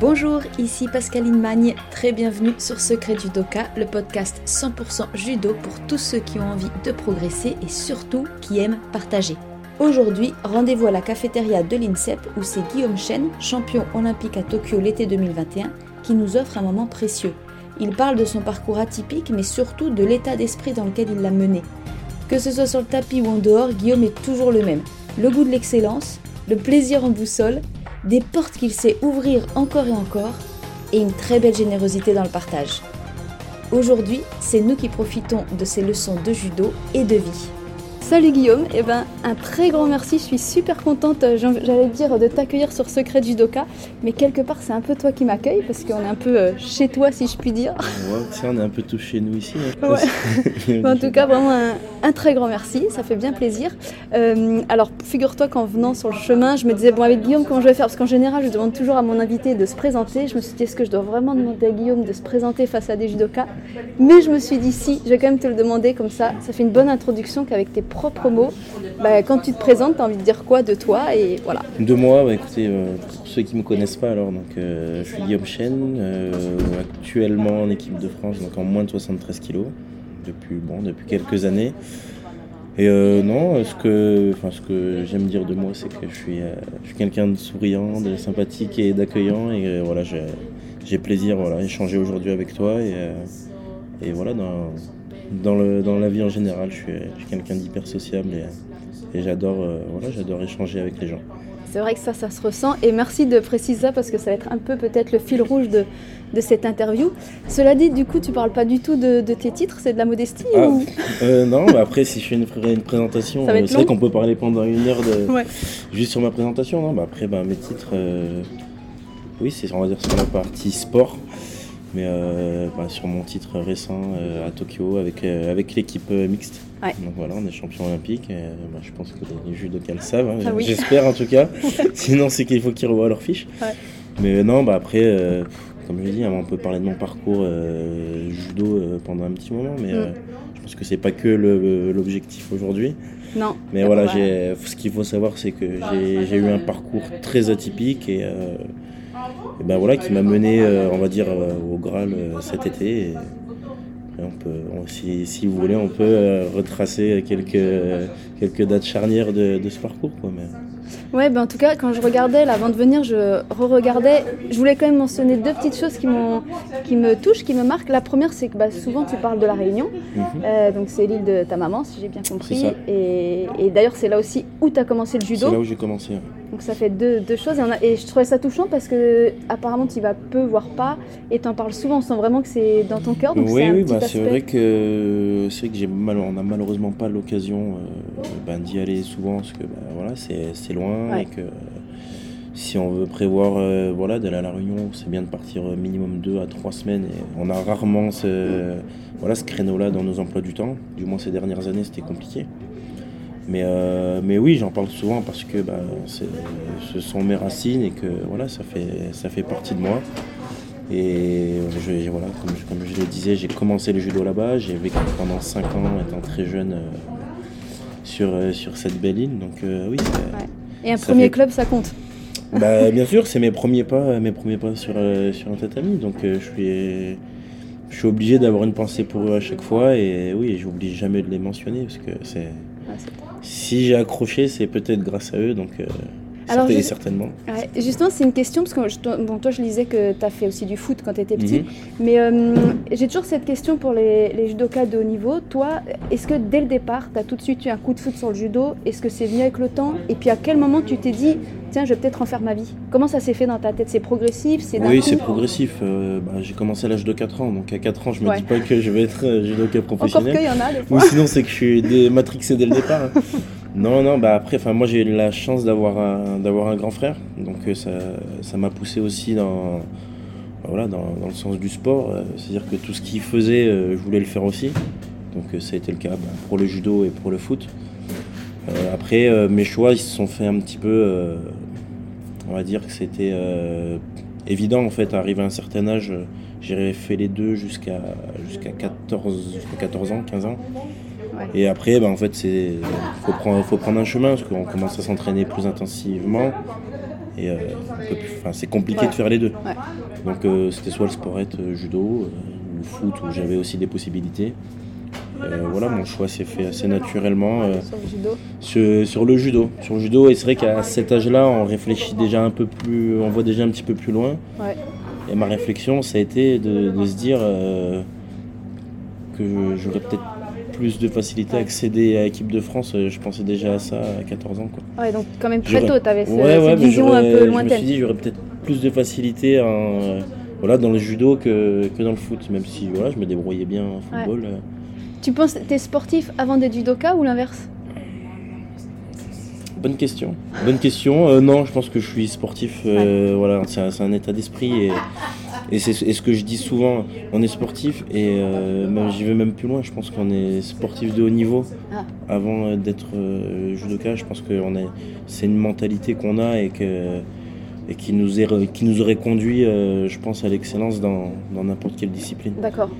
Bonjour, ici Pascaline Magne, très bienvenue sur Secret Judoka, le podcast 100% judo pour tous ceux qui ont envie de progresser et surtout qui aiment partager. Aujourd'hui, rendez-vous à la cafétéria de l'INSEP où c'est Guillaume Chen, champion olympique à Tokyo l'été 2021, qui nous offre un moment précieux. Il parle de son parcours atypique mais surtout de l'état d'esprit dans lequel il l'a mené. Que ce soit sur le tapis ou en dehors, Guillaume est toujours le même. Le goût de l'excellence, le plaisir en boussole, des portes qu'il sait ouvrir encore et encore, et une très belle générosité dans le partage. Aujourd'hui, c'est nous qui profitons de ces leçons de judo et de vie. Salut Guillaume, eh ben, un très grand merci, je suis super contente, euh, j'allais dire, de t'accueillir sur Secret Judoka, mais quelque part c'est un peu toi qui m'accueille parce qu'on est un peu euh, chez toi si je puis dire. Ouais, on est un peu tous chez nous ici. Hein, en tout cas, vraiment un, très grand merci, ça fait bien plaisir. Euh, alors figure-toi qu'en venant sur le chemin, je me disais, bon avec Guillaume, comment je vais faire? Parce qu'en général, je demande toujours à mon invité de se présenter. Je me suis dit, est-ce que je dois vraiment demander à Guillaume de se présenter face à des judokas? Mais je me suis dit, si, je vais quand même te le demander comme ça, ça fait une bonne introduction qu'avec tes propres mots, bah, quand tu te présentes, tu as envie de dire quoi de toi et voilà. De moi, bah, écoutez, euh, pour ceux qui ne me connaissent pas, alors donc, euh, je suis Guillaume Chen, euh, actuellement en équipe de France, donc en moins de 73 kg, depuis, bon, depuis quelques années. Et non, ce que, ce que j'aime dire de moi, c'est que je suis, suis quelqu'un de souriant, de sympathique et d'accueillant. Et voilà, j'ai plaisir voilà, échanger aujourd'hui avec toi. Et, et voilà, dans, le, dans la vie en général. Je suis, quelqu'un d'hyper sociable et, et j'adore euh, voilà, j'adore échanger avec les gens. C'est vrai que ça, ça se ressent. Et merci de préciser ça parce que ça va être un peu peut-être le fil rouge de, de cette interview. Cela dit, du coup, tu parles pas du tout de, de tes titres, c'est de la modestie ah, euh, Non, bah après, si je fais une, une présentation, euh, c'est vrai qu'on peut parler pendant une heure de, juste sur ma présentation. Non bah après, bah, mes titres, oui, c'est on va dire sur la partie sport. Mais euh, bah, sur mon titre récent euh, à Tokyo avec, euh, avec l'équipe mixte. Donc voilà, on est champion olympique. Bah, je pense que les, judokas le savent, hein, ah j'espère en tout cas. Sinon, c'est qu'il faut qu'ils revoient leurs fiches. Mais non, bah après, comme je l'ai dit, hein, on peut parler de mon parcours judo pendant un petit moment, mais mm. je pense que c'est pas que l'objectif aujourd'hui. Non. Mais voilà, ce qu'il faut savoir, c'est que j'ai eu un parcours très atypique et ben voilà, qui m'a mené, euh, on va dire, euh, au Graal euh, cet été. on peut, si, vous voulez, on peut retracer quelques, quelques dates charnières de, ce parcours. Quoi. Ouais, ben en tout cas, quand je regardais, là, avant de venir, je re-regardais. Je voulais quand même mentionner deux petites choses qui, qui me touchent, qui me marquent. La première, c'est que bah, souvent tu parles de la Réunion. Mhm. Euh, donc c'est l'île de ta maman, si j'ai bien compris. Et, et d'ailleurs, c'est là aussi où tu as commencé le judo. C'est là où j'ai commencé. Donc ça fait deux, deux choses. Et, je trouvais ça touchant parce que apparemment tu y vas peu, voire pas. Et tu en parles souvent. On sent vraiment que c'est dans ton cœur. oui, oui, bah, c'est vrai que c'est vrai que j'ai mal, on n'a malheureusement pas l'occasion euh, ben, d'y aller souvent parce que ben, voilà, c'est loin et que si on veut prévoir euh, voilà, d'aller à la Réunion, c'est bien de partir euh, minimum deux à trois semaines. Et on a rarement ce, voilà, ce créneau-là dans nos emplois du temps. Du moins ces dernières années, c'était compliqué. Mais, euh, mais oui, j'en parle souvent parce que bah, ce sont mes racines et que voilà, ça, fait, ça fait partie de moi. Et je, voilà, comme, je, comme je le disais, j'ai commencé le judo là-bas. J'ai vécu pendant cinq ans étant très jeune sur, sur cette belle île. Donc oui, et un premier club, ça compte bah, Bien sûr, c'est mes premiers pas, mes premiers pas sur, euh, sur un tatami. Donc euh, je, suis, je suis obligé d'avoir une pensée pour eux à chaque fois. Et oui, j'oublie jamais de les mentionner parce que c'est. si j'ai accroché, c'est peut-être grâce à eux. Donc. Euh, alors, certainement. justement, c'est une question, parce que bon, toi, je lisais que tu as fait aussi du foot quand tu étais petit, mhm. mais j'ai toujours cette question pour les, les, judokas de haut niveau. Toi, est-ce que dès le départ, tu as tout de suite eu un coup de foot sur le judo? Est-ce que c'est venu avec le temps? Et puis à quel moment tu t'es dit, tiens, je vais peut-être en faire ma vie? Comment ça s'est fait dans ta tête? C'est progressif? C'est Oui, c'est progressif. Euh, bah, j'ai commencé à l'âge de 4 ans, donc à 4 ans, je me dis pas que je vais être euh, judoka professionnel. Encore qu'il y en a, des fois. Ou sinon, c'est que je suis matrixé dès le départ. Hein. Non, non, bah après, moi j'ai eu la chance d'avoir un, d'avoir un grand frère, donc euh, ça, ça m'a poussé aussi dans, bah, voilà, dans, le sens du sport, c'est-à-dire que tout ce qu'il faisait, je voulais le faire aussi, donc ça a été le cas bah, pour le judo et pour le foot. Euh, après, euh, mes choix, ils se sont fait un petit peu, euh, on va dire que c'était évident en fait, arrivé à un certain âge, j'ai fait les deux jusqu'à jusqu'à 14, 14 ans, 15 ans. Et après, ben, en fait, c'est faut prendre, faut prendre un chemin parce qu'on commence à s'entraîner plus intensivement. Et c'est compliqué de faire les deux. Donc c'était soit le sporette judo, ou foot, où j'avais aussi des possibilités. voilà, mon choix s'est fait assez naturellement sur, le judo. Sur, le judo. Sur le judo, et c'est vrai qu'à cet âge-là, on réfléchit déjà un peu plus, on voit déjà un petit peu plus loin. Et ma réflexion, ça a été de, se dire que j'aurais peut-être plus de facilité à accéder à l'équipe de France. Euh, je pensais déjà à ça à 14 ans. Quoi. Ouais, donc quand même très tôt, tu avais cette vision un peu lointaine. Je me suis dit, j'aurais peut-être plus de facilité en, voilà, dans le judo que, que, dans le foot, même si voilà, je me débrouillais bien en football. Euh. Tu penses que tu es sportif avant d'être judoka ou l'inverse? Bonne question. Bonne question. Euh, non, je pense que je suis sportif. voilà, c'est un, un, état d'esprit et et c'est ce que je dis souvent, on est sportif et euh, j'y vais même plus loin. Je pense qu'on est sportif de haut niveau ah. avant d'être euh, judoka. Je pense que c'est une mentalité qu'on a et, que, et qui, nous est, qui nous aurait conduit, euh, je pense, à l'excellence dans n'importe quelle discipline. D'accord.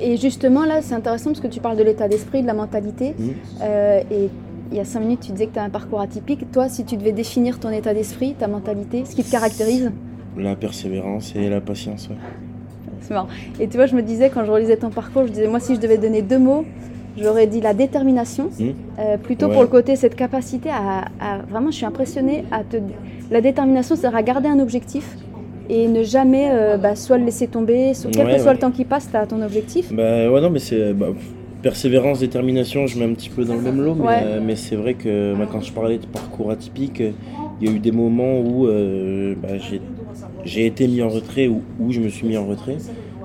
Et justement, là, c'est intéressant parce que tu parles de l'état d'esprit, de la mentalité. Mmh. et il y a cinq minutes, tu disais que tu as un parcours atypique. Toi, si tu devais définir ton état d'esprit, ta mentalité, ce qui te caractérise? La persévérance et la patience. C'est marrant. Et tu vois, je me disais, quand je relisais ton parcours, je disais, moi, si je devais donner deux mots, j'aurais dit la détermination, hmm. euh, plutôt pour le côté, cette capacité à, Vraiment, je suis impressionnée à te. La détermination, c'est à garder un objectif et ne jamais euh, bah, soit le laisser tomber, quel que soit le temps qui passe, tu as ton objectif. Bah ouais, non, mais c'est. Bah, persévérance, détermination, je mets un petit peu dans le même lot, mais, euh, mais c'est vrai que quand je parlais de parcours atypique, il y a eu des moments où j'ai j'ai été mis en retrait ou, je me suis mis en retrait.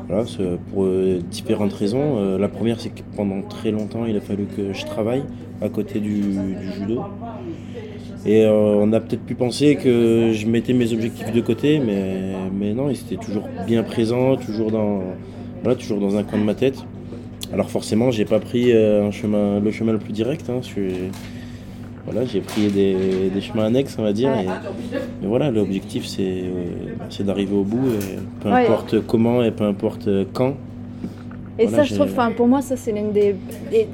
Voilà, pour euh, différentes raisons. Euh, la première, c'est que pendant très longtemps, il a fallu que je travaille à côté du, judo. Et euh, on a peut-être pu penser que je mettais mes objectifs de côté, mais, mais non, ils étaient toujours bien présents, toujours dans, voilà, toujours dans un coin de ma tête. Alors forcément, j'ai pas pris le chemin le plus direct. Hein, voilà, j'ai pris des, chemins annexes, on va dire. Et, voilà, l'objectif, c'est c'est d'arriver au bout, peu importe comment et peu importe quand. Et ça, je trouve, pour moi, ça, c'est l'une des.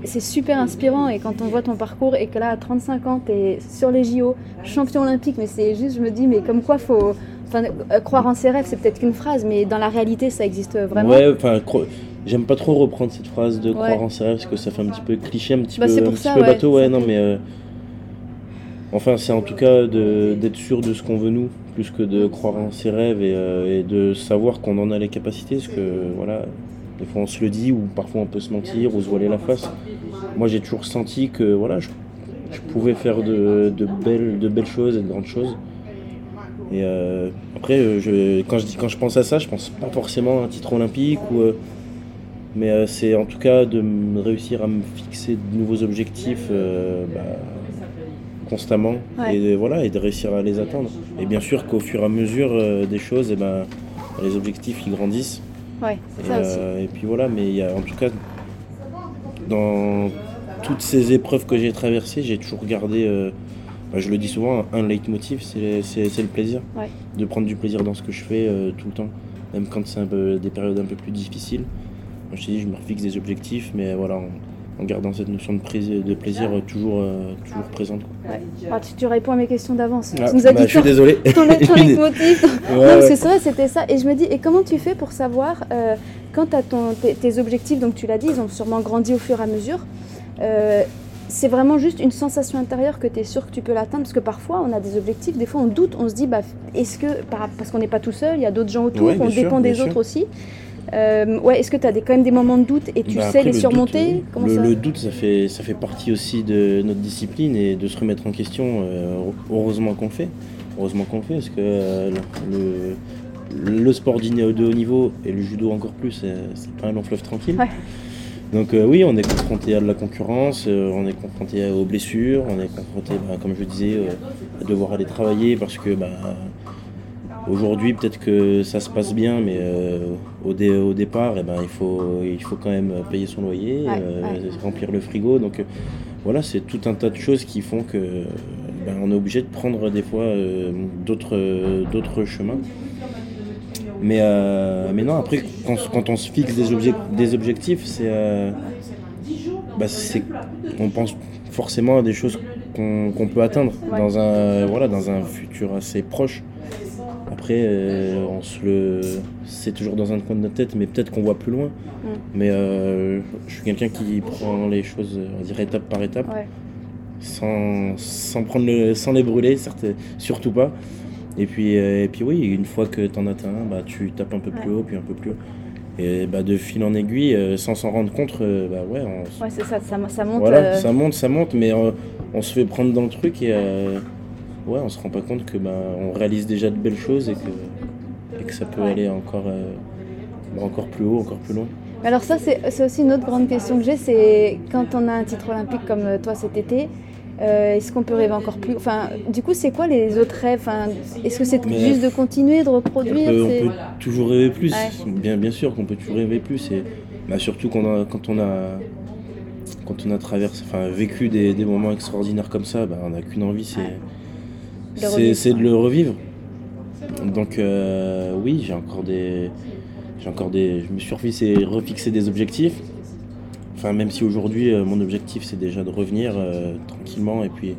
C'est super inspirant. Et quand on voit ton parcours et que là, à 35 ans, tu es sur les JO, champion olympique, mais c'est juste, je me dis, mais comme quoi, faut. Enfin, euh, croire en ses rêves, c'est peut-être qu'une phrase, mais dans la réalité, ça existe vraiment. Ouais, enfin, j'aime pas trop reprendre cette phrase de croire en ses rêves, parce que ça fait un petit peu cliché, un petit bah, peu, un petit peu bateau. Ouais, non, mais. Euh, Enfin, c'est en tout cas d'être sûr de ce qu'on veut nous, plus que de croire en ses rêves et, euh, de savoir qu'on en a les capacités. Parce que voilà, des fois on se le dit, ou parfois on peut se mentir, ou se voiler la face. Moi j'ai toujours senti que voilà, je, pouvais faire de, belles, choses et de grandes choses. Et euh, après, je, quand, je pense à ça, je pense pas forcément à un titre olympique, euh, mais c'est en tout cas de réussir à me fixer de nouveaux objectifs. Bah, constamment et, de, voilà, et de réussir à les atteindre. Et bien sûr qu'au fur et à mesure euh, des choses, et eh ben, les objectifs ils grandissent. Ouais, et, ça aussi. Euh, et puis voilà, mais il y a, en tout cas, dans toutes ces épreuves que j'ai traversées, j'ai toujours gardé, euh, bah, je le dis souvent, un leitmotiv, c'est le plaisir. De prendre du plaisir dans ce que je fais tout le temps, même quand c'est des périodes un peu plus difficiles. je te dis, je me des objectifs, mais voilà, en gardant cette notion de, plaisir, de plaisir toujours, euh, toujours présente. Ah, tu, réponds à mes questions d'avance. Ah, nous as bah, dit je suis désolé. Ton, leitmotiv. non, c'est vrai, c'était ça. Et je me dis, et comment tu fais pour savoir, euh, quand tu as ton, tes, objectifs, donc tu l'as dit, ils ont sûrement grandi au fur et à mesure, euh, c'est vraiment juste une sensation intérieure que tu es sûr que tu peux l'atteindre Parce que parfois, on a des objectifs, des fois on doute, on se dit, bah, est-ce que, parce qu'on n'est pas tout seul, il y a d'autres gens autour, on dépend des autres aussi. Euh, ouais, Est-ce que tu as des, quand même des moments de doute et tu bah, sais les surmonter? le, doute, ça fait, ça fait partie aussi de notre discipline et de se remettre en question. Euh, heureusement qu'on le fait. Heureusement qu'on le fait parce que euh, le, sport de haut niveau et le judo encore plus, c'est pas un long fleuve tranquille. Donc oui, on est confronté à de la concurrence, on est confronté aux blessures, on est confronté, bah, comme je disais, à devoir aller travailler parce que bah, Aujourd'hui, peut-être que ça se passe bien, mais euh, au, au, départ, eh ben, il, faut, il faut quand même payer son loyer, euh, remplir le frigo. Donc euh, voilà, c'est tout un tas de choses qui font que ben, on est obligé de prendre des fois d'autres chemins. Mais, mais non, après, quand, on se fixe des, des objectifs, c'est, bah, on pense forcément à des choses qu'on peut atteindre dans, un, voilà, dans un futur assez proche. Après, euh, on se le, c'est toujours dans un coin de notre tête, mais peut-être qu'on voit plus loin. Mm. Mais euh, je suis quelqu'un qui prend les choses, on va dire étape par étape, Ouais. sans, sans prendre le, sans les brûler, certes, surtout pas. Et puis, euh, et puis oui, une fois que tu en atteins un, bah, tu tapes un peu plus haut, puis un peu plus haut. Et bah, de fil en aiguille, euh, sans s'en rendre compte, euh, bah ouais, on, Ouais, c'est ça, ça, ça monte. voilà, ça monte, ça monte, mais on se fait prendre dans le truc et euh, ouais, on se rend pas compte que bah, on réalise déjà de belles choses et que, et que ça peut Ouais. aller encore, euh, encore plus haut, encore plus loin. Alors ça, c'est aussi une autre grande question que j'ai, c'est quand on a un titre olympique comme euh, toi cet été, euh, est-ce qu'on peut rêver encore plus Enfin, du coup, c'est quoi les autres rêves enfin, Est-ce que c'est juste de continuer, de On reproduire peut, on peut toujours rêver plus, Ouais. bien, bien sûr qu'on peut toujours rêver plus, et bah, surtout quand on a, quand on a, quand on a traversé, enfin, vécu des, des moments extraordinaires comme ça, bah, on n'a qu'une envie, c'est Ouais. C'est- de le revivre. Donc euh, oui, j'ai encore des, j'ai encore des, je me suis refixé, refixé des objectifs. Enfin, même si aujourd'hui euh, mon objectif c'est déjà de revenir euh, tranquillement et puis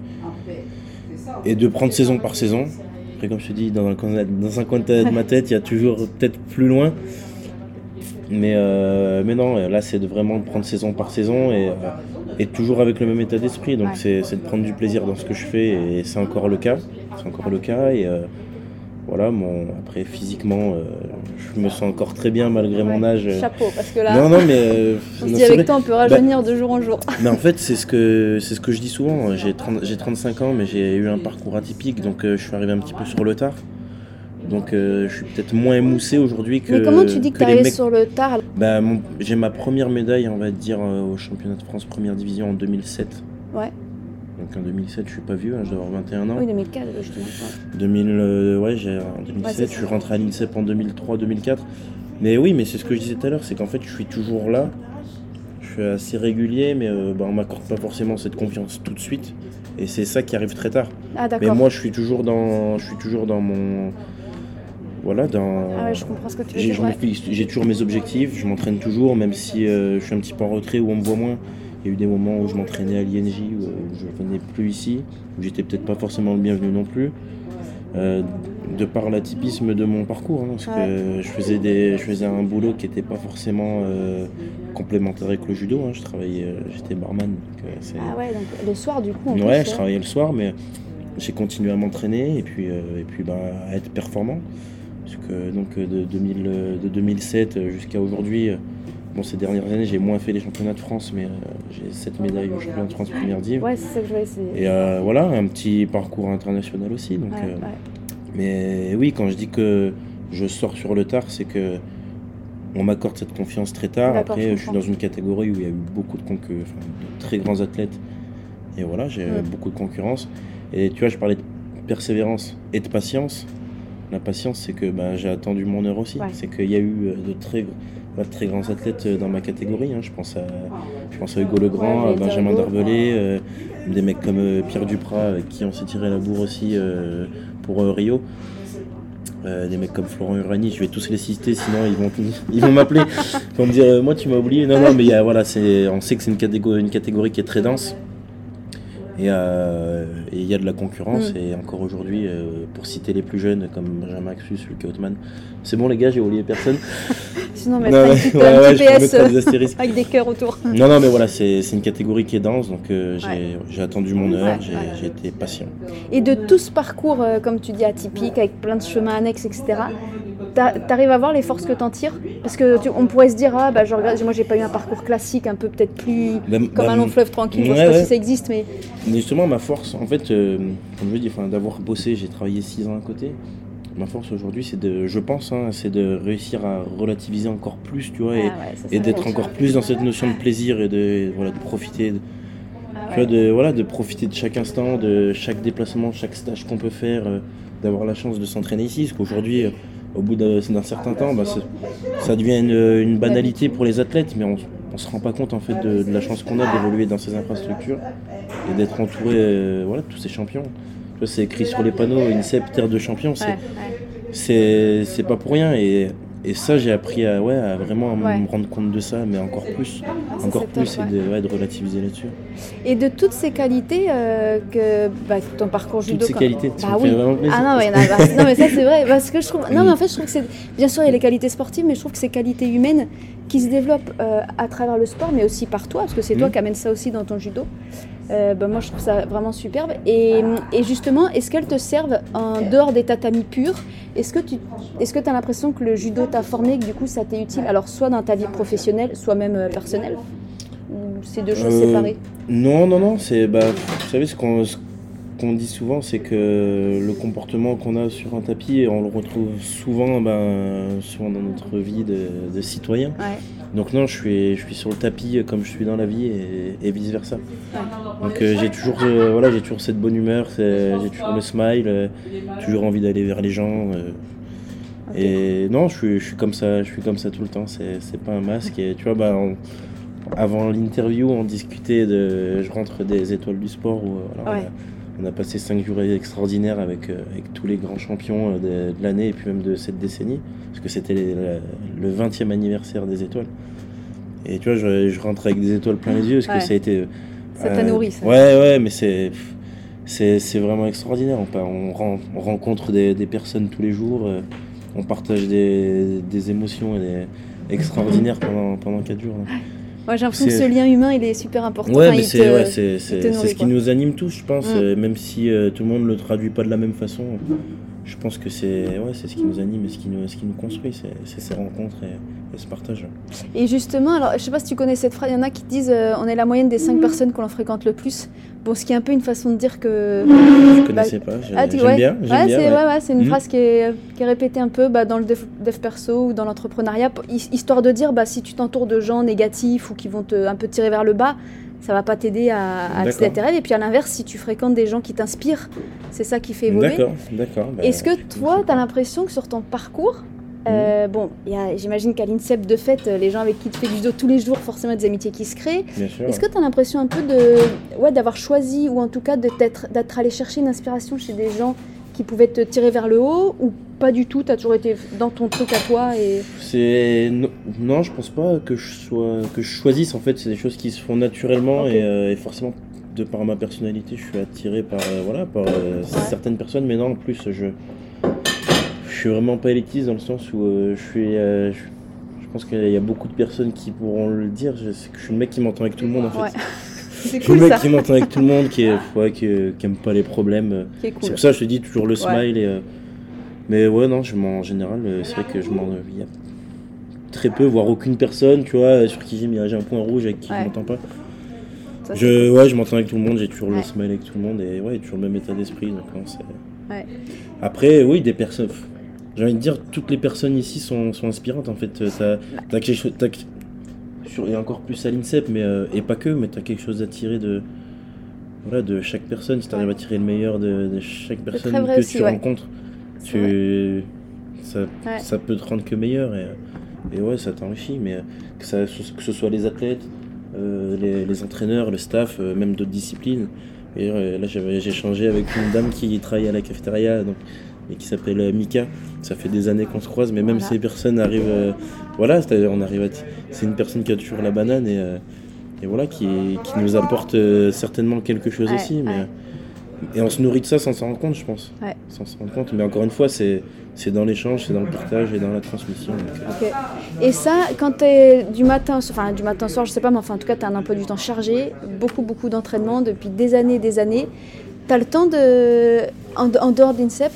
et de prendre saison par saison. Après, comme je te dis, dans un coin, dans un coin de ma tête, il y a toujours peut-être plus loin. Mais, euh, mais non, là, c'est de vraiment prendre saison par saison et, et toujours avec le même état d'esprit. Donc, c'est de prendre du plaisir dans ce que je fais et c'est encore le cas. C'est encore le cas. Et euh, voilà, mon, après, physiquement, euh, je me sens encore très bien malgré mon âge. Chapeau, parce que là, Non, non, mais. euh, on se dit avec toi, on peut rajeunir de jour en jour. Mais en fait, c'est ce que c'est ce que je dis souvent. J'ai 30 j'ai 35 ans, mais j'ai eu un parcours atypique, donc euh, je suis arrivé un petit peu sur le tard. Donc euh, je suis peut-être moins émoussé aujourd'hui que. Mais comment tu dis que, que arrivé mecs. sur le tard Bah, mon- j'ai ma première médaille, on va dire, euh, au championnat de France première division en 2007. Ouais. Donc en 2007, je suis pas vieux, hein, je dois avoir 21 ans. Oui, 2004, justement. ouais. 2000, euh, ouais, j'ai en Ouais, 2007, c'est je suis rentré à l'INSEP en 2003-2004. Mais oui, mais c'est ce que je disais tout à l'heure, c'est qu'en fait, je suis toujours là. Je suis assez régulier, mais euh, bah, on m'accorde pas forcément cette confiance tout de suite. Et c'est ça qui arrive très tard. Ah, Mais moi, je suis toujours dans, je suis toujours dans mon, voilà, dans. Ah ouais, je comprends ce que tu veux J'ai dire. je ouais. j'ai toujours mes objectifs, je m'entraîne toujours, même si euh, je suis un petit peu en retrait ou on me voit moins. Il y a eu des moments où je m'entraînais à l'INJ, où je venais plus ici, où j'étais peut-être pas forcément le bienvenu non plus. Euh, de par l'atypisme de mon parcours, hein, parce que je faisais, des, je faisais un boulot qui n'était pas forcément euh, complémentaire avec le judo. hein. Je travaillais, euh, j'étais barman. donc, Ah ouais, donc le soir, du coup, en Ouais, plus, je travaillais le soir, mais j'ai continué à m'entraîner et puis, euh, et puis bah, à être performant. Parce que donc de, 2000, de 2007 jusqu'à aujourd'hui, bon, ces dernières années, j'ai moins fait les championnats de France, mais euh, j'ai 7 médailles au championnat de France première div. Ouais, c'est ça que je voulais essayer. Et euh, voilà, un petit parcours international aussi. Donc, Ouais, euh, ouais. Mais oui, quand je dis que je sors sur le tard, c'est que on m'accorde cette confiance très tard. Après, je je, suis dans une catégorie où il y a eu beaucoup de, concu- enfin, de très grands athlètes. Et voilà, j'ai Mm. beaucoup de concurrence. Et tu vois, je parlais de persévérance et de patience. La patience, c'est que ben, j'ai attendu mon heure aussi. C'est qu'il y a eu de très, voilà, de très grands athlètes euh, dans ma catégorie. hein. Je, pense à, je pense à Hugo Legrand, Ouais, à Benjamin Hugo. Darbelé, euh, des mecs comme euh, Pierre Duprat, avec qui on s'est tiré la bourre aussi euh, pour euh, Rio. Des mecs comme Florent Urani, je vais tous les citer, sinon ils vont, ils vont m'appeler, ils vont me dire moi tu m'as oublié. Non non, mais il y a, voilà, on sait que c'est une catégorie, une catégorie qui est très dense. Et il y a de la concurrence, Mm. et encore aujourd'hui, pour citer les plus jeunes comme Benjamin Axus, Lucas Hautman, c'est bon les gars, j'ai oublié personne. Sinon, Non, mettre un ouais, un petit je PS des avec des cœurs autour. Non, non, mais voilà, c'est, une catégorie qui est dense, donc euh, j'ai, attendu mon heure, j'ai, été patient. Et de tout ce parcours, euh, comme tu dis, atypique, avec plein de chemins annexes, etc., t'a- t'arrives à voir les forces que t'en tires? Parce que tu- on pourrait se dire, ah bah je regarde, moi j'ai pas eu un parcours classique, un peu peut-être plus comme un long fleuve tranquille, je ouais, sais pas ouais. si ça existe, mais Mais Justement, ma force, en fait, euh, comme je dis, d'avoir bossé, j'ai travaillé 6 ans à côté. Ma force aujourd'hui, c'est de, je pense, hein, c'est de réussir à relativiser encore plus, tu vois, Ah et, ouais, ça, et ça d'être encore plus dans cette notion de plaisir et de, voilà, de profiter, de, tu vois, de, voilà, de profiter de chaque instant, de chaque déplacement, chaque stage qu'on peut faire, euh, d'avoir la chance de s'entraîner ici. Parce qu'aujourd'hui, euh, au bout d'un certain temps, bah, ça devient une, une banalité pour les athlètes, mais on, on se rend pas compte en fait de, de la chance qu'on a d'évoluer dans ces infrastructures et d'être entouré euh, voilà, de tous ces champions. C'est écrit sur les panneaux, INSEP, terre de champions, c'est Ouais, ouais. c'est c'est pas pour rien. Et, et ça, j'ai appris à, ouais, à vraiment me rendre compte de ça, mais encore plus, ah, encore plus, et de, de, relativiser là-dessus. Et de toutes ces qualités euh, que bah, ton parcours judo. Toutes ces qualités, bah, oui. vraiment plaisir. Ah non, mais, non, mais ça c'est vrai, parce que je trouve. Non, mais en fait, je trouve que c'est. Bien sûr, il y a les qualités sportives, mais je trouve que ces qualités humaines qui se développent euh, à travers le sport, mais aussi par toi, parce que c'est toi qui amène ça aussi dans ton judo. Euh, bah, moi, je trouve ça vraiment superbe. Et, et justement, est-ce qu'elles te servent en dehors des tatamis purs? Est-ce que tu est-ce que tu as l'impression que le judo t'a formé, que du coup, ça t'est utile, alors soit dans ta vie professionnelle, soit même euh, personnelle? Ou c'est deux choses euh, séparées? Non, non, non. C'est, bah, vous savez, ce qu'on, qu'on dit souvent, c'est que le comportement qu'on a sur un tapis, on le retrouve souvent, ben, souvent dans notre vie de, citoyen. Donc non, je suis, je suis sur le tapis comme je suis dans la vie et, vice versa. Donc euh, j'ai toujours, euh, voilà, j'ai toujours cette bonne humeur, j'ai toujours le smile, euh, toujours envie d'aller vers les gens. Et non, je suis, je suis comme ça, je suis comme ça tout le temps. C'est pas un masque. Et tu vois, bah, avant l'interview, on discutait de, je rentre des étoiles du sport où on a passé cinq jours extraordinaires avec, euh, avec tous les grands champions euh, de, l'année et puis même de cette décennie, parce que c'était le 20e anniversaire des étoiles. Et tu vois, je, rentre avec des étoiles plein les yeux, parce que ça a été... Ça t'a euh, nourri, ça. Ouais, ouais, mais c'est... C'est vraiment extraordinaire. On, on, rencontre des, des, personnes tous les jours, on partage des, des émotions extraordinaires pendant, pendant 4 jours. J'ai l'impression que ce lien humain, il est super important. Ouais, mais c'est ouais, ce qui nous anime tous, je pense. Mm. Euh, même si euh, tout le monde ne le traduit pas de la même façon, je pense que c'est ouais, ce qui nous anime et ce qui nous, ce qui nous construit. C'est ces rencontres et, ce partage. Et justement, alors, je sais pas si tu connais cette phrase, il y en a qui disent euh, on est la moyenne des 5 personnes qu'on fréquente le plus. Bon, ce qui est un peu une façon de dire que. Je ne connaissais pas, ah, j'aime bien. c'est une mm. phrase qui est, qui est, répétée un peu bah, dans le dev, perso ou dans l'entrepreneuriat, histoire de dire bah, si tu t'entoures de gens négatifs ou qui vont te un peu tirer vers le bas, ça va pas t'aider à, à accélérer. Et puis à l'inverse, si tu fréquentes des gens qui t'inspirent, c'est ça qui fait évoluer. D'accord, d'accord. Bah, Est-ce que toi, tu as l'impression que sur ton parcours, euh, bon, j'imagine qu'à l'INSEP, de fait, les gens avec qui tu fais du judo tous les jours, forcément des amitiés qui se créent. Est-ce que tu as l'impression un peu de, ouais, d'avoir choisi, ou en tout cas d'être, d'être allé chercher une inspiration chez des gens qui pouvaient te tirer vers le haut, ou pas du tout? Tu as toujours été dans ton truc à toi et... C'est... Non, je pense pas que je, sois... que je choisisse, en fait, c'est des choses qui se font naturellement euh, et, forcément de par ma personnalité, je suis attiré par, euh, voilà, par certaines personnes, mais non, en plus, je, je suis vraiment pas élitiste dans le sens où euh, je suis. Euh, je, pense qu'il y a beaucoup de personnes qui pourront le dire. Je, que je suis le mec qui m'entend avec tout le monde en fait. C'est cool, le mec qui m'entend avec tout le monde, qui, est, ouais, qui, qui aime pas les problèmes. C'est pour ça que je te dis toujours le smile. Et, euh, mais ouais, non, je en général, c'est vrai que je m'en. Il y a très peu, voire aucune personne, tu vois, sur qui j'ai un point rouge avec qui je m'entends pas. je, ouais, je m'entends avec tout le monde, j'ai toujours le smile avec tout le monde et ouais, toujours le même état d'esprit. Donc, Après, oui, des personnes j'ai envie de dire, toutes les personnes ici sont, sont inspirantes en fait. T'as, as quelque et encore plus à l'INSEP, mais, euh, et pas que, mais tu as quelque chose à tirer de, voilà, de chaque personne. Si tu arrives à tirer le meilleur de, de chaque personne que tu rencontres, tu, ça, ça, peut te rendre que meilleur. Et, et ouais, ça t'enrichit. Mais que, ça, que ce soit les athlètes, euh, les, les, entraîneurs, le staff, euh, même d'autres disciplines. Et là, j'ai échangé avec une dame qui travaille à la cafétéria. Donc, et qui s'appelle euh, Mika. Ça fait des années qu'on se croise, mais même ces personnes arrivent. Euh, voilà, on arrive C'est une personne qui a toujours la banane et, euh, et voilà, qui, qui, nous apporte certainement quelque chose aussi. Mais, Et on se nourrit de ça sans s'en rendre compte, je pense. Sans s'en rendre compte. Mais encore une fois, c'est c'est dans l'échange, c'est dans le partage et dans la transmission. Et ça, quand tu es du matin, enfin du matin au soir, je sais pas, mais enfin en tout cas, tu as un emploi du temps chargé, beaucoup, beaucoup d'entraînement depuis des années des années. Tu as le temps de, en, dehors d'INSEP,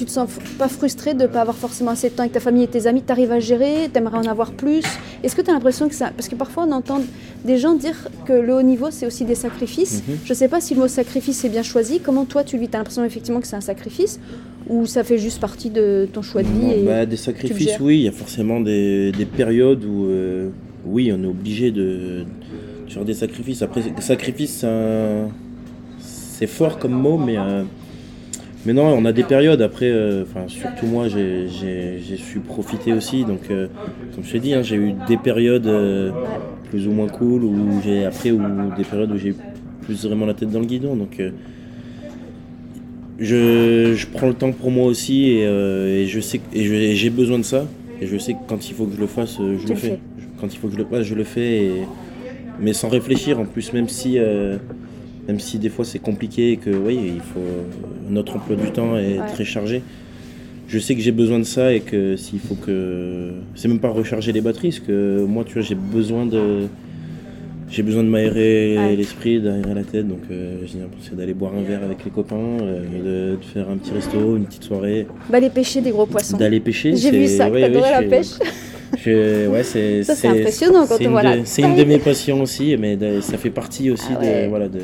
tu te sens pas frustré de ne pas avoir forcément assez de temps avec ta famille et tes amis, tu arrives à gérer, tu aimerais en avoir plus. Est-ce que tu as l'impression que ça... Parce que parfois on entend des gens dire que le haut niveau c'est aussi des sacrifices. Mhm. Je ne sais pas si le mot sacrifice est bien choisi. Comment toi tu vis? Tu as l'impression effectivement que c'est un sacrifice ou ça fait juste partie de ton choix de vie bah, Des sacrifices, oui. Il y a forcément des, périodes où, euh, oui, on est obligé de, faire des sacrifices. Après, sacrifice, c'est fort comme mot, mais, euh, mais non, on a des périodes. Après, euh, surtout moi, j'ai su profiter aussi. Donc, euh, comme je t'ai dit, hein, j'ai eu des périodes plus ou moins cool, ou j'ai après, ou des périodes où j'ai plus vraiment la tête dans le guidon. Donc, je, je, prends le temps pour moi aussi, et, je sais et j'ai besoin de ça. Et je sais que quand il faut que je le fasse, euh, je le fais. Quand il faut que je le fasse, je le fais. et- Mais sans réfléchir en plus, même si, euh, même si des fois c'est compliqué et que oui, il faut notre emploi du temps est Ouais. très chargé. Je sais que j'ai besoin de ça et que s'il faut que c'est même pas recharger les batteries, parce que moi tu vois j'ai besoin de j'ai besoin de m'aérer Ouais. l'esprit, d'aérer la tête, donc euh, j'ai l'impression d'aller boire un verre avec les copains, euh, de, de faire un petit resto, une petite soirée, Bah, les pêcher des gros poissons. d'aller pêcher. J'ai vu ça, ouais, t'adorais la pêche. je- ouais, c'est Ça, c'est impressionnant quand on une voit de- la C'est une de mes passions aussi, mais de- ça fait partie aussi Ah ouais. de, voilà, de,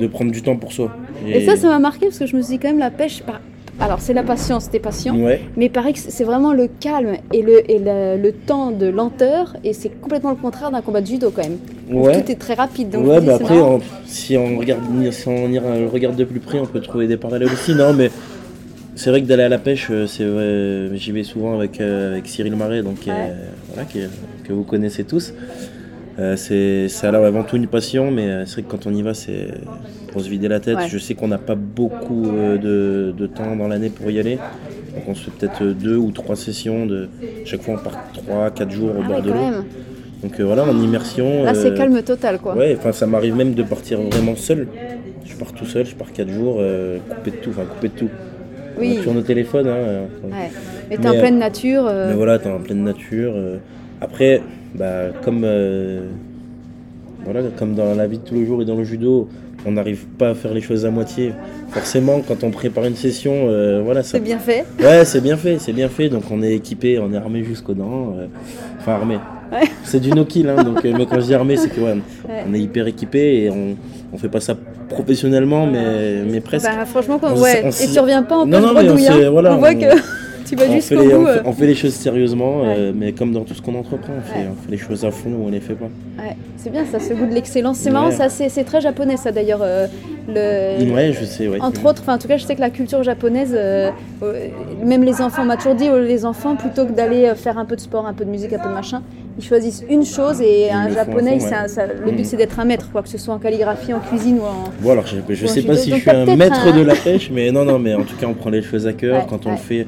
de prendre du temps pour soi. Et ça, ça m'a marqué parce que je me suis dit quand même la pêche. par- Alors, c'est la patience, t'es patient. Ouais, Mais il paraît que c'est vraiment le calme et le, et le, le temps de lenteur, et c'est complètement le contraire d'un combat de judo quand même. ouais. Tout est très rapide. Donc ouais, bah après, on- si on regarde, si on y re- regarde de plus près, on peut trouver des parallèles aussi. Non, mais c'est vrai que d'aller à la pêche, euh, c'est j'y vais souvent avec, euh, avec Cyril Marais, donc euh, voilà, que vous connaissez tous. Euh, c'est alors avant tout une passion, mais euh, c'est vrai que quand on y va, c'est pour se vider la tête. Ouais. Je sais qu'on n'a pas beaucoup euh, de, de temps dans l'année pour y aller. Donc on se fait peut-être deux ou trois sessions. De... Chaque fois, on part trois, quatre jours au Ah bord ouais, de l'eau. Donc euh, voilà, en immersion. Là, c'est euh, calme total quoi. Ouais, enfin ça m'arrive même de partir vraiment seul. Je pars tout seul, je pars 4 jours, euh, coupé de tout, enfin coupé de tout. Oui. Toujours nos téléphones, hein, euh, Ouais. Mais t'es en euh, pleine nature. euh, mais voilà, t'es en pleine nature. Après, bah, comme, euh, voilà, comme dans la vie de tous les jours et dans le judo, on n'arrive pas à faire les choses à moitié. Forcément, quand on prépare une session, euh, voilà, ça C'est bien fait. Ouais, c'est bien fait, c'est bien fait. Donc on est équipé, on est armé jusqu'aux dents. euh, Enfin armé. Ouais. C'est du no-kill, hein, donc, mais quand je dis armé, c'est que ouais, Ouais. on est hyper équipé et on, on fait pas ça professionnellement, mais, mais presque. Bah, franchement, quand... On ouais. on Et s- tu reviens pas en Non, non, mais on hein. voilà, on voit que tu vas on, fait jusqu'au les, bout. on, fait, euh. on fait les choses sérieusement, Ouais. euh, mais comme dans tout ce qu'on entreprend, on fait, Ouais. on fait les choses à fond ou on les fait pas. Ouais, c'est bien ça, ce goût de l'excellence. C'est marrant, ça, c'est très japonais, ça d'ailleurs. euh, le... Ouais, je sais. Entre autres, en tout cas, je sais que la culture japonaise, euh, même les enfants, on m'a toujours dit, les enfants, plutôt que d'aller faire un peu de sport, un peu de musique, un peu de machin, ils choisissent une chose et un japonais, fond, ça- le but Mhm. c'est d'être un maître, quoi, que ce soit en calligraphie, en cuisine ou en. Bon alors je, je sais pas judo, si je suis un maître un- de la pêche, mais non non mais en tout cas on prend les choses à cœur quand on le fait.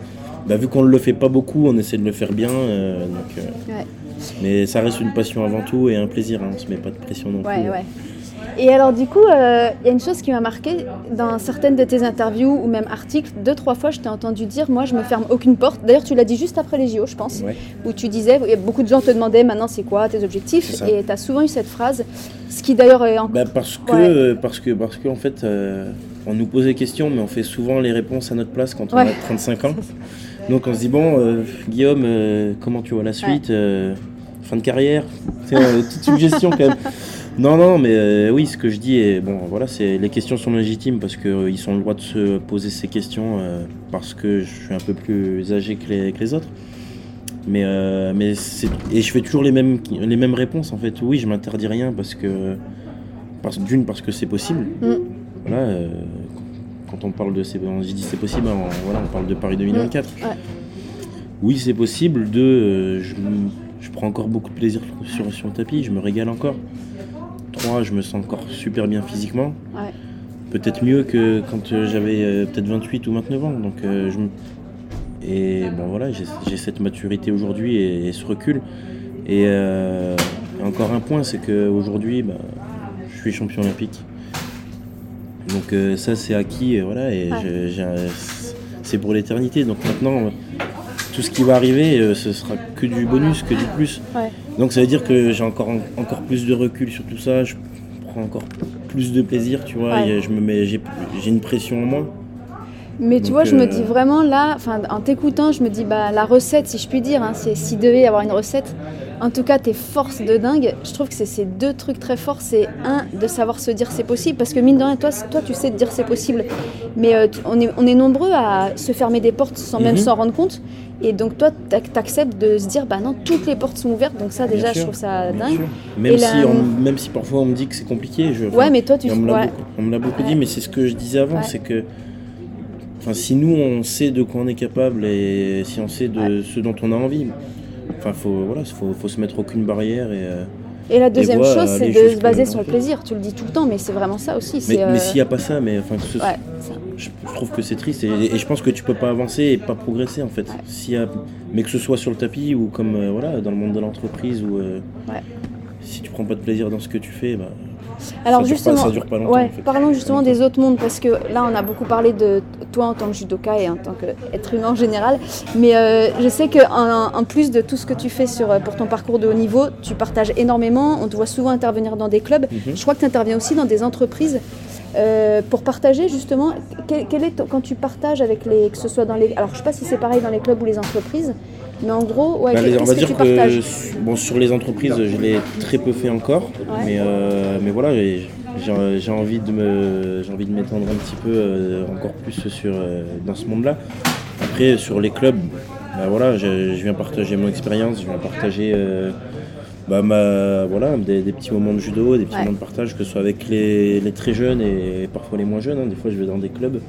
Bah, vu qu'on ne le fait pas beaucoup, on essaie de le faire bien. euh, donc, euh, Ouais. Mais ça reste une passion avant tout et un plaisir. Hein, on se met pas de pression non Ouais, plus. ouais. Et alors, du coup, euh, il y a une chose qui m'a marqué dans certaines de tes interviews ou même articles. Deux, trois fois, je t'ai entendu dire Moi, je me ferme aucune porte. D'ailleurs, tu l'as dit juste après les JO, je pense, Ouais. où tu disais Beaucoup de gens te demandaient maintenant, c'est quoi tes objectifs? Et tu as souvent eu cette phrase, ce qui d'ailleurs est encore. Bah, parce que Ouais. euh, parce que parce que en fait euh, on nous pose des questions mais on fait souvent les réponses à notre place quand on Ouais. a 35 ans. Donc on se dit bon euh, Guillaume euh, comment tu vois la suite euh, fin de carrière? C'est une petite suggestion quand même. Non non mais oui ce que je dis est bon voilà c'est les questions sont légitimes parce que euh, ils ont le droit de se poser ces questions parce que je suis un peu plus âgé que les, que les autres. Mais, mais et je fais toujours les mêmes les mêmes réponses en fait. Oui, je m'interdis rien parce que parce d'une parce que c'est possible. Mm. Voilà. Quand on parle de c'est on dit c'est possible, on, voilà, on parle de Paris 2024. Mm. Ouais. Oui, c'est possible. Deux, euh, je, je prends encore beaucoup de plaisir sur, sur le tapis, je me régale encore. Trois, je me sens encore super bien physiquement. Ouais. Peut-être mieux que quand euh, j'avais euh, peut-être 28 ou 29 ans. Donc euh, je et bon voilà, j'ai j'ai cette maturité aujourd'hui et, et ce recul. Et encore un point, c'est qu'aujourd'hui, bah, je suis champion olympique. Donc euh, ça c'est acquis, et voilà, et Ouais. c'est pour l'éternité. Donc maintenant, tout ce qui va arriver, euh, ce sera que du bonus, que du plus. Ouais. Donc ça veut dire que j'ai encore, encore plus de recul sur tout ça, je prends encore plus de plaisir, tu vois, Ouais. et je me mets, j'ai une pression en moins. Mais tu Donc, vois, je me euh, dis vraiment là, en t'écoutant, je me dis bah la recette, si je puis dire, hein, c'est s'il devait y avoir une recette. En tout cas, tes forces de dingue, je trouve que c'est ces deux trucs très forts. C'est un de savoir se dire c'est possible, parce que mine de rien, toi, toi, tu sais te dire c'est possible, mais euh, on est on est nombreux à se fermer des portes sans même Mhm. s'en rendre compte. Et donc toi, t'ac- t'acceptes de se dire bah non, toutes les portes sont ouvertes. Donc ça, déjà, je trouve ça dingue. Même, Et si la- on- même si parfois on me dit que c'est compliqué, je, Ouais, mais toi, tu on me l'a ouais. beaucoup, Ouais. dit, mais c'est ce que je disais avant, Ouais. c'est que enfin, si nous on sait de quoi on est capable et si on sait de ce dont on a envie, enfin faut voilà, faut, faut se mettre aucune barrière et, euh, Et la deuxième voit chose, c'est de se baser sur le plaisir. Tu le dis tout le temps, mais c'est vraiment ça aussi. Mais, euh, s'il n'y a pas ça, mais enfin, que ce- ouais, ça. je, trouve que c'est triste et, et je pense que tu peux pas avancer et pas progresser en fait. A- mais que ce soit sur le tapis ou comme euh, voilà dans le monde de l'entreprise ou euh, Ouais. si tu prends pas de plaisir dans ce que tu fais, bah, Alors ça, dure justement, pas, ça dure pas longtemps. ouais, en fait. parlons justement des autres mondes parce que là on a beaucoup parlé de toi en tant que judoka et en tant qu'être humain en général, mais euh, je sais qu'en en plus de tout ce que tu fais sur, euh, pour ton parcours de haut niveau, tu partages énormément, on te voit souvent intervenir dans des clubs, Mhm. je crois que tu interviens aussi dans des entreprises. euh, pour partager justement, quel, quel est quand tu partages avec les, que ce soit dans les, alors je sais pas si c'est pareil dans les clubs ou les entreprises, mais en gros, ouais, Bah, on va que dire tu que bon, sur les entreprises, je l'ai très peu fait encore, Ouais. mais, euh, mais voilà, j'ai envie de me, j'ai envie de m'étendre un petit peu euh, encore plus sur euh, dans ce monde-là. Après, sur les clubs, bah, voilà, je, je viens partager mon expérience, je viens partager bah, ma, voilà, des, des petits moments de judo, des petits Ouais. moments de partage, que ce soit avec les, les très jeunes et parfois les moins jeunes. hein. Des fois, je vais dans des clubs.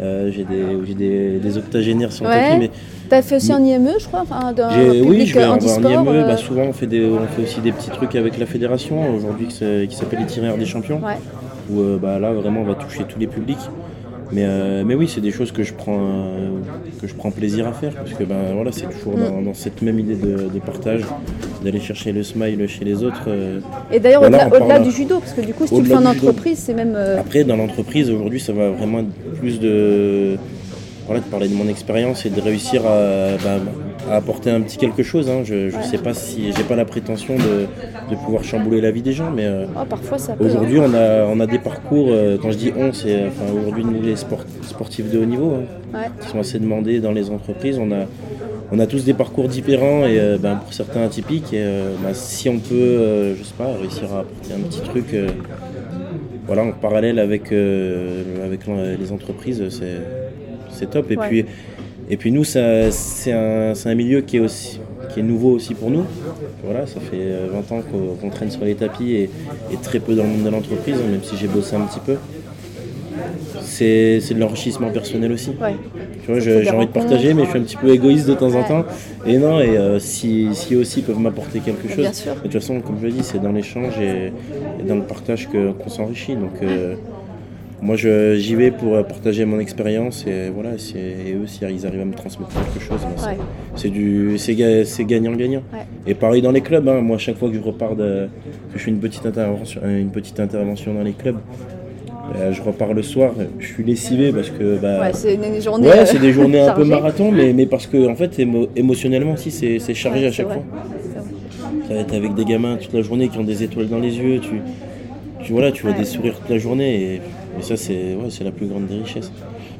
Euh, j'ai des, des, des octogénaires sur le Ouais. tapis, mais T'as fait aussi en IME, je crois, enfin, dans j'ai- un oui, je vais euh, en handisport, IME. euh, Bah, souvent, on fait, des, on fait aussi des petits trucs avec la fédération aujourd'hui qui, s'appelle les tireurs des champions. Ouais. Où euh, bah, là, vraiment, on va toucher tous les publics. Mais, euh, mais oui, c'est des choses que je prends, euh, que je prends plaisir à faire parce que ben, voilà, c'est toujours Mm. dans, dans cette même idée de, de partage, d'aller chercher le smile chez les autres. euh. Et d'ailleurs, Voilà, au-delà, parle- du judo, parce que du coup, si tu le fais en entreprise, c'est même. euh, Après, dans l'entreprise, aujourd'hui, ça va vraiment être plus de, voilà, de parler de mon expérience et de réussir à, bah, à apporter un petit quelque chose. hein. Je ne Ouais. sais pas si j'ai pas la prétention de, de pouvoir chambouler la vie des gens, mais euh, oh, parfois, ça peut. aujourd'hui, on a, on a des parcours. euh, quand je dis on, c'est enfin, aujourd'hui nous les sport- sportifs de haut niveau hein, Ouais. qui sont assez demandés dans les entreprises. On a, on a tous des parcours différents et euh, ben, pour certains atypiques. Et, ben, si on peut, je sais pas, réussir à apporter un petit truc. voilà, en parallèle avec, avec les entreprises, c'est, c'est top. Et, Ouais. puis, et puis nous, c'est, un, milieu qui est, aussi, qui est nouveau aussi pour nous. Voilà, ça fait euh, 20 ans qu'on, traîne sur les tapis et, et très peu dans le monde de l'entreprise, même si j'ai bossé un petit peu. C'est, de l'enrichissement personnel aussi. Ouais. Tu vois, j'ai envie de partager, mais je suis un petit peu égoïste de temps en temps. Et non, et euh, si, si aussi peuvent m'apporter quelque chose. Bien sûr. De toute façon, comme je le dis, c'est dans l'échange et, et dans le partage qu'on s'enrichit. Donc, euh, moi, j'y vais pour euh, partager mon expérience et voilà, si- et eux, si ils arrivent à me transmettre quelque chose, ben, c'est- Ouais. gagnant-gagnant. Ouais. Et pareil dans les clubs. hein. moi, chaque fois que je repars, de, que je fais une petite intervention, une petite intervention dans les clubs, euh, je repars le soir. Je suis lessivé parce que bah, Ouais, c'est. Ouais, euh, des journées un peu marathon, mais, mais parce que en fait, émo- émotionnellement aussi, c'est chargé Ouais, à chaque vrai. fois. Être avec des gamins toute la journée qui ont des étoiles dans les yeux, tu, tu, voilà, tu vois des sourires toute la journée, et, et ça, c'est ouais, la plus grande des richesses.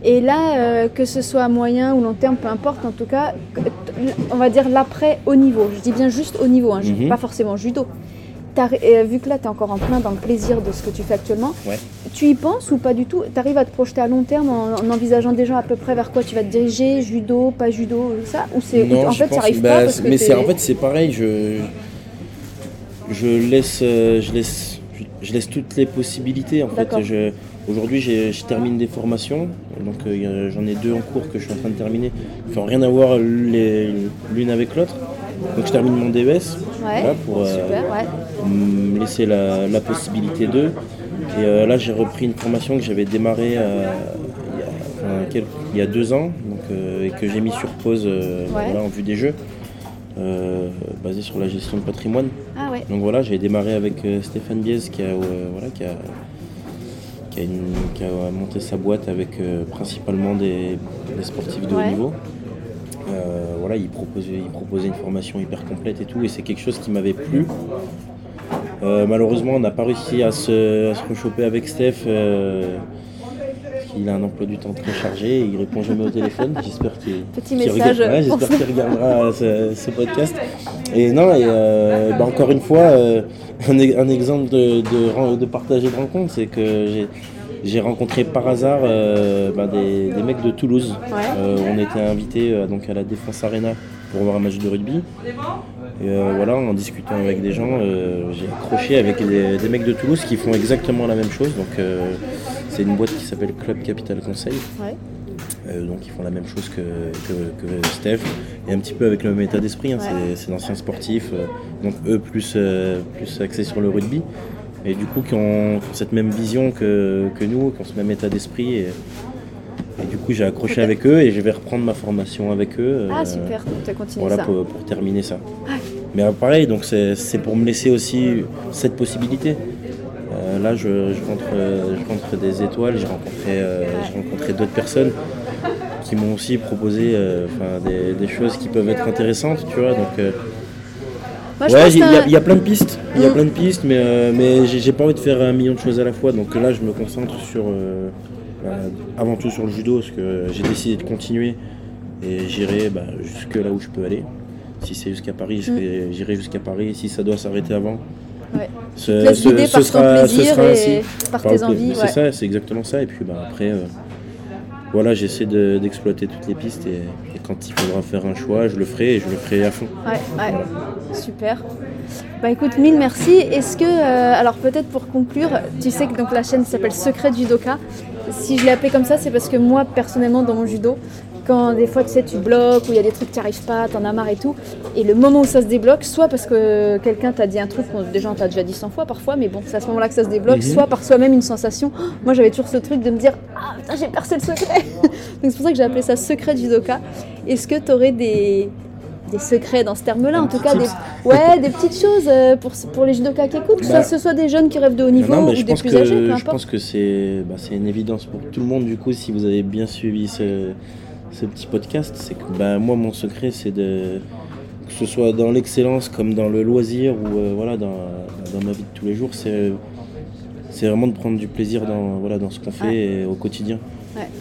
Et là, euh, que ce soit à moyen ou long terme, peu importe, en tout cas, on va dire l'après au niveau. Je dis bien juste au niveau, hein, Mhm. pas forcément judo. T'as- euh, vu que là, tu es encore en plein dans le plaisir de ce que tu fais actuellement, Ouais. tu y penses ou pas du tout? Tu arrives à te projeter à long terme en, en envisageant déjà à peu près vers quoi tu vas te diriger Judo, pas judo, ça? Ou c'est en fait ça arrive bah, pas parce que Mais en fait c'est pareil, je, je laisse euh, je laisse je, laisse toutes les possibilités en fait. Je, aujourd'hui je termine des formations, donc euh, j'en ai deux en cours que je suis en train de terminer, qui n'ont rien à voir l'une avec l'autre. Donc je termine mon DES Ouais, voilà, pour euh, super, ouais. me laisser la, la possibilité d'eux. Et euh, là, j'ai repris une formation que j'avais démarrée euh, il, y a, enfin, quel- il y a deux ans donc, et que j'ai mis sur pause Ouais. voilà, en vue des jeux, euh, basée sur la gestion de patrimoine. Ah ouais, Donc voilà, j'ai démarré avec euh, Stéphane Biez qui a, euh, voilà, qui a, qui a une- qui a monté sa boîte avec euh, principalement des, des sportifs de Ouais. haut niveau. Euh, voilà, il proposait, il proposait une formation hyper complète et tout, et c'est quelque chose qui m'avait plu. Euh, malheureusement, on n'a pas réussi à se, à se rechoper avec Steph. Euh, qu'il a un emploi du temps très chargé et il répond jamais au téléphone. J'espère qu'il Petit qu'il message regarde- ouais, pour j'espère qu'il regardera ce, ce podcast. Et non, et euh, bah, encore une fois, euh, un, e- un exemple de, de, de partager de rencontre, c'est que j'ai- j'ai rencontré par hasard euh, bah, des, des mecs de Toulouse. Ouais. Euh, on était invités euh, donc à la Défense Arena pour voir un match de rugby. Et euh, voilà, en discutant avec des gens, euh, j'ai accroché avec des, des mecs de Toulouse qui font exactement la même chose. Donc euh, c'est une boîte qui s'appelle Club Capital Conseil. ouais. donc ils font la même chose que, que, Steph, et un petit peu avec le même état d'esprit. Hein. C'est d'anciens sportifs, donc eux plus, plus axés sur le rugby, et du coup qui ont, cette même vision que, nous, qui ont ce même état d'esprit. Et, du coup j'ai accroché avec eux et je vais reprendre ma formation avec eux. Ah super, tu as continué voilà, Pour, pour terminer ça. Mais pareil, donc c'est pour me laisser aussi cette possibilité. Euh, là, je, rentre, des étoiles, j'ai rencontré, euh, rencontré d'autres personnes qui m'ont aussi proposé euh, des, choses qui peuvent être intéressantes, tu vois. Donc, ouais, il y, a plein de pistes, il y a mm. plein de pistes, mais, mais j'ai pas envie de faire un million de choses à la fois. Donc là, je me concentre sur, avant tout sur le judo, parce que j'ai décidé de continuer et j'irai bah, jusque là où je peux aller. Si c'est jusqu'à Paris, mm. j'irai jusqu'à Paris. Si ça doit s'arrêter avant, ouais. ce, ce, ce, sera, ce, sera, ainsi. par tes envies. C'est ça, c'est exactement ça. Et puis bah, après, euh, voilà, j'essaie d'exploiter toutes les pistes et, quand il faudra faire un choix, je le ferai et je le ferai à fond. Ouais, ouais, super. Bah écoute, mille merci. Est-ce que, euh, alors peut-être pour conclure, tu sais que donc la chaîne s'appelle Secret Judoka. Si je l'ai appelée comme ça, c'est parce que moi, personnellement, dans mon judo, quand des fois tu sais tu bloques ou il y a des trucs qui n'arrivent pas, t'en as marre et tout, et le moment où ça se débloque, soit parce que quelqu'un t'a dit un truc, déjà on t'a déjà dit 100 fois parfois, mais bon c'est à ce moment-là que ça se débloque, mhm. soit par soi-même une sensation. Moi j'avais toujours ce truc de me dire ah putain j'ai percé le secret. Donc c'est pour ça que j'ai appelé ça secret judoka. Est-ce que tu aurais des, des secrets dans ce terme-là, en tout cas des, ouais, des petites choses euh, pour, pour les judokas qui écoutent, que bah. ce soit des jeunes qui rêvent de haut niveau ou des plus âgés, Je pense que bah, c'est une évidence pour tout le monde, du coup, si vous avez bien suivi ce, ce petit podcast, c'est que bah, moi, mon secret, c'est de. Que ce soit dans l'excellence comme dans le loisir ou euh, voilà, dans, dans, ma vie de tous les jours, c'est, vraiment de prendre du plaisir dans, voilà, dans ce qu'on fait au quotidien.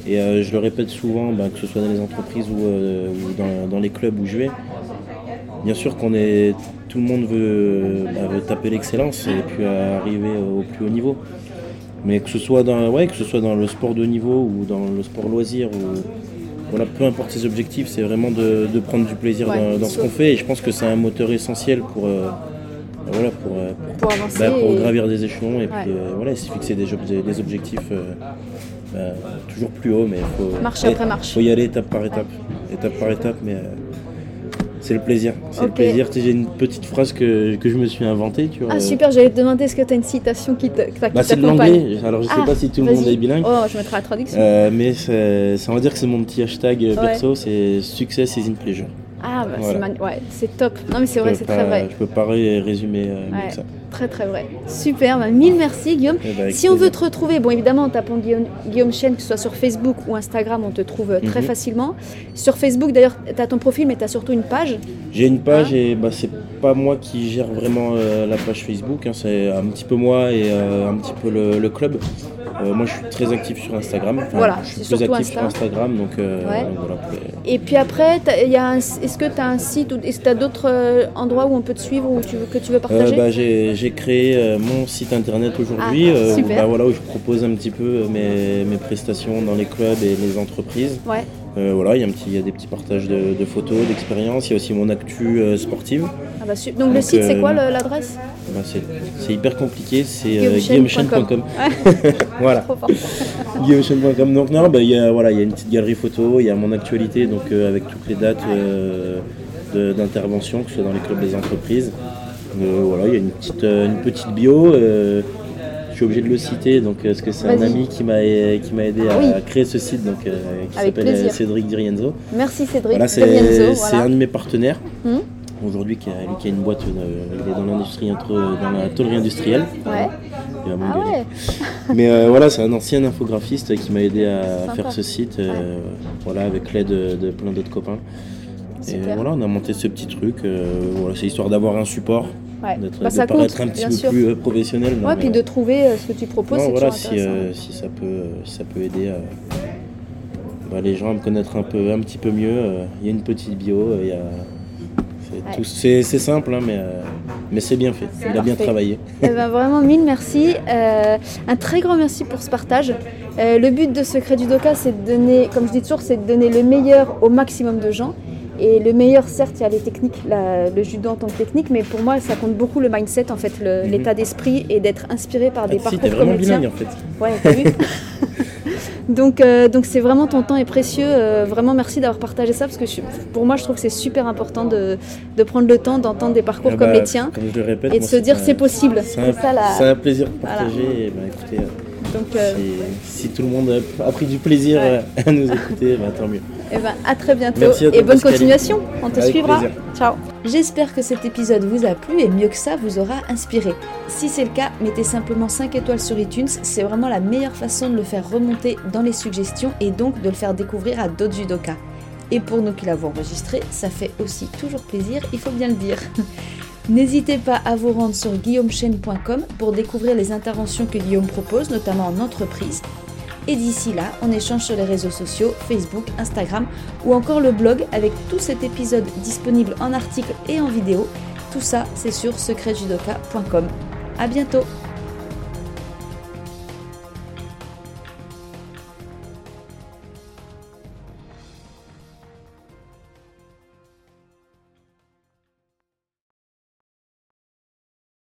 Et euh, je le répète souvent, bah, que ce soit dans les entreprises ou, euh, dans, dans, les clubs où je vais. Bien sûr qu'on est, tout le monde veut, bah, veut taper l'excellence et puis arriver au plus haut niveau. Mais que ce soit dans, ouais, que ce soit dans le sport de niveau ou dans le sport loisir ou voilà, peu importe ses objectifs, c'est vraiment de, prendre du plaisir dans, ce qu'on fait. Et je pense que c'est un moteur essentiel pour, euh, voilà, pour, euh, pour, bah, pour gravir des échelons et puis euh, voilà, se fixer des, des objectifs bah, toujours plus hauts. Mais il faut, marche après marche. faut y aller étape par étape. Étape par étape, mais c'est le plaisir. C'est le plaisir. J'ai une petite phrase que, que, je me suis inventée. Tu vois. Ah super, j'allais te demander est-ce que tu as une citation qui t'accompagne bah, C'est de l'anglais, alors je sais ah, pas si tout le monde est bilingue. Oh, je mettrai la traduction. Euh, mais ça, on va dire que c'est mon petit hashtag euh, perso, c'est success is in pleasure. Ah, bah, c'est ouais, c'est top. Non, mais c'est vrai, c'est très vrai. Je peux pas résumer euh, ça. Très, très vrai. Super, bah, mille merci, Guillaume. Eh ben, si on veut te retrouver, bon, évidemment, en tapant Guillaume, Guillaume Chen, que ce soit sur Facebook ou Instagram, on te trouve euh, très mhm. facilement. Sur Facebook, d'ailleurs, tu as ton profil, mais tu as surtout une page. J'ai une page hein et bah, c'est pas moi qui gère vraiment euh, la page Facebook, hein. c'est un petit peu moi et un petit peu le club. Euh, moi, je suis très actif sur Instagram. voilà, je suis plus actif sur Instagram. Donc, euh, voilà, Et puis après, est-ce que tu as un site ou est-ce que tu as d'autres euh, endroits où on peut te suivre ou tu veux, que tu veux partager bah, J'ai créé mon site internet aujourd'hui ah, où, bah, voilà, où je propose un petit peu mes, mes, prestations dans les clubs et les entreprises. Ouais. Voilà, il y, a un petit, y a des petits partages de, photos, d'expériences. Il y a aussi mon actu sportive. Ah bah, donc, le site, c'est quoi l'adresse? bah, c'est hyper compliqué, c'est euh, guillaumechen.com. voilà. guillaumechen.com. Donc non, bah, il y a voilà, y a une petite galerie photo, il y a mon actualité donc euh, avec toutes les dates euh, d'intervention, que ce soit dans les clubs des entreprises. voilà, il y a une petite une petite bio. Je suis obligé de le citer donc parce que c'est un ami qui m'a qui m'a aidé à, créer ce site donc qui s'appelle Cédric Dirienzo. Merci Cédric. Voilà, c'est un de mes partenaires. Hum aujourd'hui qui a, qui a une boîte, euh, il est dans l'industrie, dans la tôlerie industrielle. Ouais. Ah ouais. Mais euh, voilà, c'est un ancien infographiste qui m'a aidé à faire ce site, euh, voilà, avec l'aide de, plein d'autres copains. Et voilà, on a monté ce petit truc. voilà, c'est histoire d'avoir un support. Ouais. Bah, de paraître un petit peu plus professionnel. Ouais, puis de trouver ce que tu proposes. Non, voilà, si, si, ça peut, si ça peut aider bah, les gens à me connaître un, peu, un petit peu mieux, il y a une petite bio, il y a c'est simple, hein, mais, euh, mais c'est bien fait. Il a bien travaillé. Eh ben, vraiment, mille merci. Euh, un très grand merci pour ce partage. Euh, le but de Secret du Doka, c'est de donner, comme je dis toujours, c'est de donner le meilleur au maximum de gens. Et le meilleur, certes, il y a les techniques, le judo en tant que technique, mais pour moi, ça compte beaucoup le mindset, en fait, mhm. l'état d'esprit et d'être inspiré par des ah, parcours si, vraiment bilingue, en fait. Ouais, vu Donc, euh, donc c'est vraiment ton temps est précieux. Euh, vraiment merci d'avoir partagé ça parce que pour moi, je trouve que c'est super important de, de, prendre le temps d'entendre des parcours ah comme bah, les tiens répète, et de se dire c'est possible. C'est un, un, plaisir de partager. Bah, écoutez, donc, euh, si, tout le monde a pris du plaisir à nous écouter, bah, tant mieux. Et eh ben, à très bientôt et bonne continuation. On te suivra. Ciao. J'espère que cet épisode vous a plu et mieux que ça vous aura inspiré. Si c'est le cas, mettez simplement 5 étoiles sur iTunes. C'est vraiment la meilleure façon de le faire remonter dans les suggestions et donc de le faire découvrir à d'autres judokas. Et pour nous qui l'avons enregistré, ça fait aussi toujours plaisir, il faut bien le dire. N'hésitez pas à vous rendre sur guillaumechaine.com pour découvrir les interventions que Guillaume propose, notamment en entreprise. Et d'ici là, on échange sur les réseaux sociaux, Facebook, Instagram ou encore le blog avec tout cet épisode disponible en article et en vidéo. Tout ça, c'est sur secretjudoka.com. À bientôt